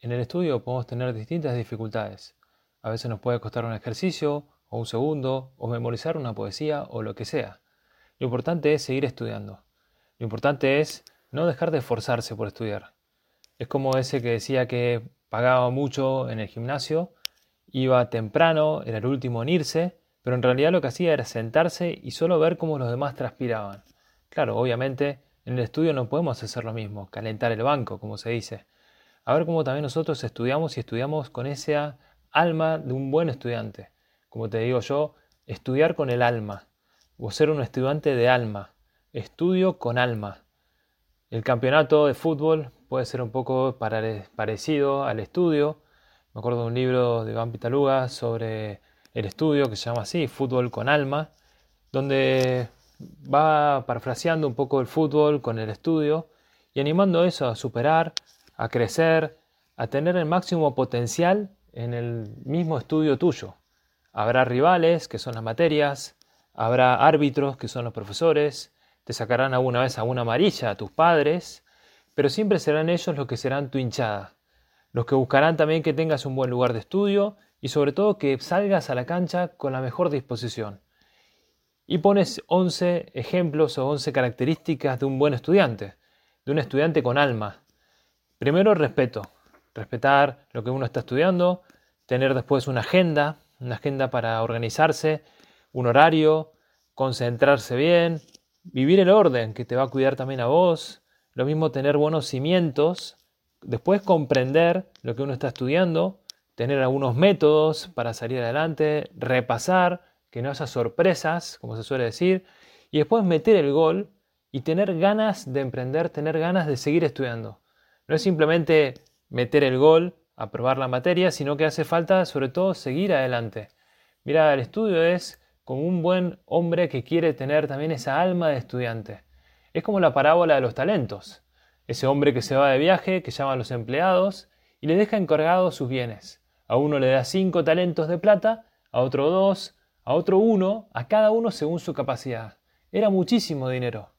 En el estudio podemos tener distintas dificultades. A veces nos puede costar un ejercicio, o un segundo, o memorizar una poesía, o lo que sea. Lo importante es seguir estudiando. Lo importante es no dejar de esforzarse por estudiar. Es como ese que decía que pagaba mucho en el gimnasio, iba temprano, era el último en irse, pero en realidad lo que hacía era sentarse y solo ver cómo los demás transpiraban. Claro, obviamente en el estudio no podemos hacer lo mismo, calentar el banco, como se dice. A ver cómo también nosotros estudiamos y estudiamos con esa alma de un buen estudiante. Como te digo yo, estudiar con el alma, o ser un estudiante de alma. Estudio con alma. El campeonato de fútbol puede ser un poco parecido al estudio. Me acuerdo de un libro de Iván Pitaluga sobre el estudio que se llama así, Fútbol con Alma, donde va parafraseando un poco el fútbol con el estudio y animando eso a superar, a crecer, a tener el máximo potencial en el mismo estudio tuyo. Habrá rivales, que son las materias, habrá árbitros, que son los profesores, te sacarán alguna vez a una amarilla a tus padres, pero siempre serán ellos los que serán tu hinchada, los que buscarán también que tengas un buen lugar de estudio y sobre todo que salgas a la cancha con la mejor disposición. Y pones 11 ejemplos o 11 características de un buen estudiante, de un estudiante con alma. Primero, respeto, respetar lo que uno está estudiando, tener después una agenda, una agenda para organizarse, un horario, concentrarse bien, vivir el orden que te va a cuidar también a vos, lo mismo tener buenos cimientos, después comprender lo que uno está estudiando, tener algunos métodos para salir adelante, repasar, que no haya sorpresas, como se suele decir, y después meter el gol y tener ganas de emprender, tener ganas de seguir estudiando. No es simplemente meter el gol, aprobar la materia, sino que hace falta sobre todo seguir adelante. Mira, el estudio es como un buen hombre que quiere tener también esa alma de estudiante. Es como la parábola de los talentos. Ese hombre que se va de viaje, que llama a los empleados y le deja encargados sus bienes. A uno le da cinco talentos de plata, a otro dos, a otro uno, a cada uno según su capacidad. Era muchísimo dinero.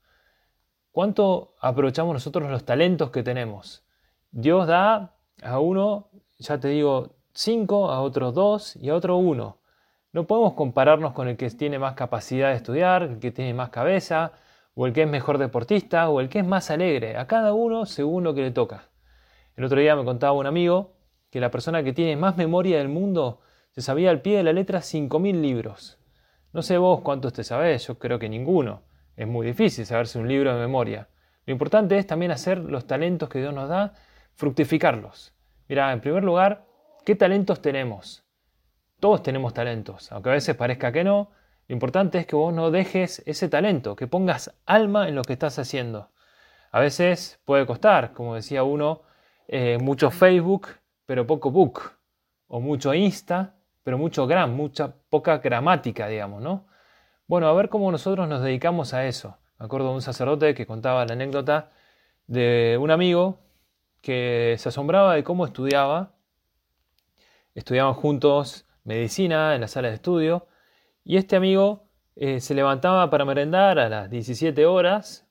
¿Cuánto aprovechamos nosotros los talentos que tenemos? Dios da a uno, ya te digo, cinco, a otros dos y a otro uno. No podemos compararnos con el que tiene más capacidad de estudiar, el que tiene más cabeza, o el que es mejor deportista, o el que es más alegre. A cada uno según lo que le toca. El otro día me contaba un amigo que la persona que tiene más memoria del mundo se sabía al pie de la letra 5.000 libros. No sé vos cuántos te sabés, yo creo que ninguno. Es muy difícil saberse un libro de memoria. Lo importante es también hacer los talentos que Dios nos da, fructificarlos. Mira, en primer lugar, ¿qué talentos tenemos? Todos tenemos talentos, aunque a veces parezca que no. Lo importante es que vos no dejes ese talento, que pongas alma en lo que estás haciendo. A veces puede costar, como decía uno, eh, mucho Facebook pero poco book, o mucho Insta, pero mucho gram, mucha poca gramática, digamos, ¿no? Bueno, a ver cómo nosotros nos dedicamos a eso. Me acuerdo de un sacerdote que contaba la anécdota de un amigo que se asombraba de cómo estudiaba. Estudiaban juntos medicina en la sala de estudio y este amigo eh, se levantaba para merendar a las 17 horas,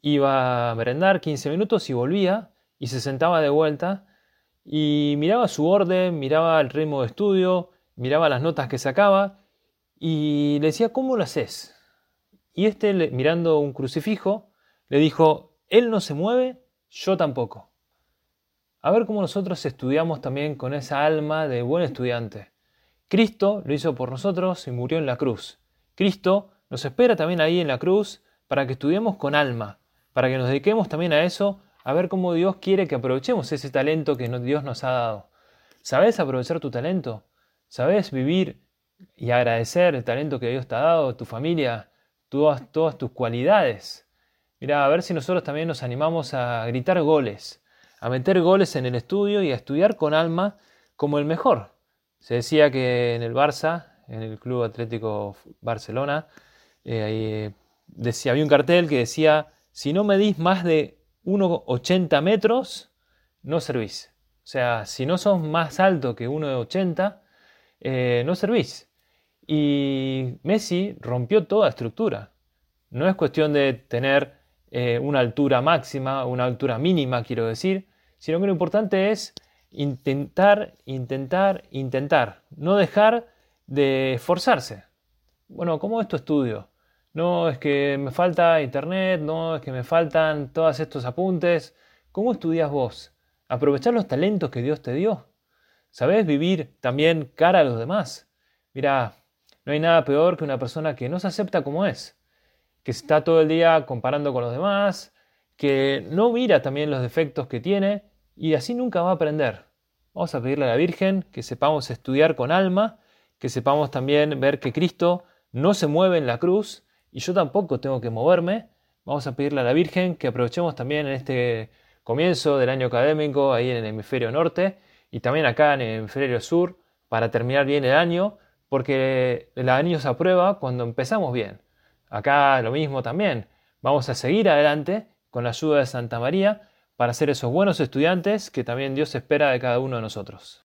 iba a merendar 15 minutos y volvía y se sentaba de vuelta y miraba su orden, miraba el ritmo de estudio, miraba las notas que sacaba y le decía, ¿cómo lo haces? Y este, mirando un crucifijo, le dijo, Él no se mueve, yo tampoco. A ver cómo nosotros estudiamos también con esa alma de buen estudiante. Cristo lo hizo por nosotros y murió en la cruz. Cristo nos espera también ahí en la cruz para que estudiemos con alma, para que nos dediquemos también a eso a ver cómo Dios quiere que aprovechemos ese talento que Dios nos ha dado. ¿Sabes aprovechar tu talento? ¿Sabes vivir y agradecer el talento que Dios te ha dado, tu familia, todas, todas tus cualidades? Mira, a ver si nosotros también nos animamos a gritar goles, a meter goles en el estudio y a estudiar con alma como el mejor. Se decía que en el Barça, en el Club Atlético Barcelona, eh, decía, había un cartel que decía, si no medís más de 1,80 metros, no servís. O sea, si no sos más alto que 1,80, eh, no servís. Y Messi rompió toda estructura. No es cuestión de tener eh, una altura máxima, una altura mínima, quiero decir, sino que lo importante es intentar, intentar, intentar. No dejar de esforzarse. Bueno, ¿cómo es tu estudio? No es que me falta internet, no es que me faltan todos estos apuntes. ¿Cómo estudias vos? Aprovechar los talentos que Dios te dio. ¿Sabés vivir también cara a los demás? Mira, no hay nada peor que una persona que no se acepta como es, que está todo el día comparando con los demás, que no mira también los defectos que tiene y así nunca va a aprender. Vamos a pedirle a la Virgen que sepamos estudiar con alma, que sepamos también ver que Cristo no se mueve en la cruz y yo tampoco tengo que moverme. Vamos a pedirle a la Virgen que aprovechemos también en este comienzo del año académico ahí en el hemisferio norte y también acá en el hemisferio sur para terminar bien el año, porque el año se aprueba cuando empezamos bien. Acá lo mismo también. Vamos a seguir adelante con la ayuda de Santa María para ser esos buenos estudiantes que también Dios espera de cada uno de nosotros.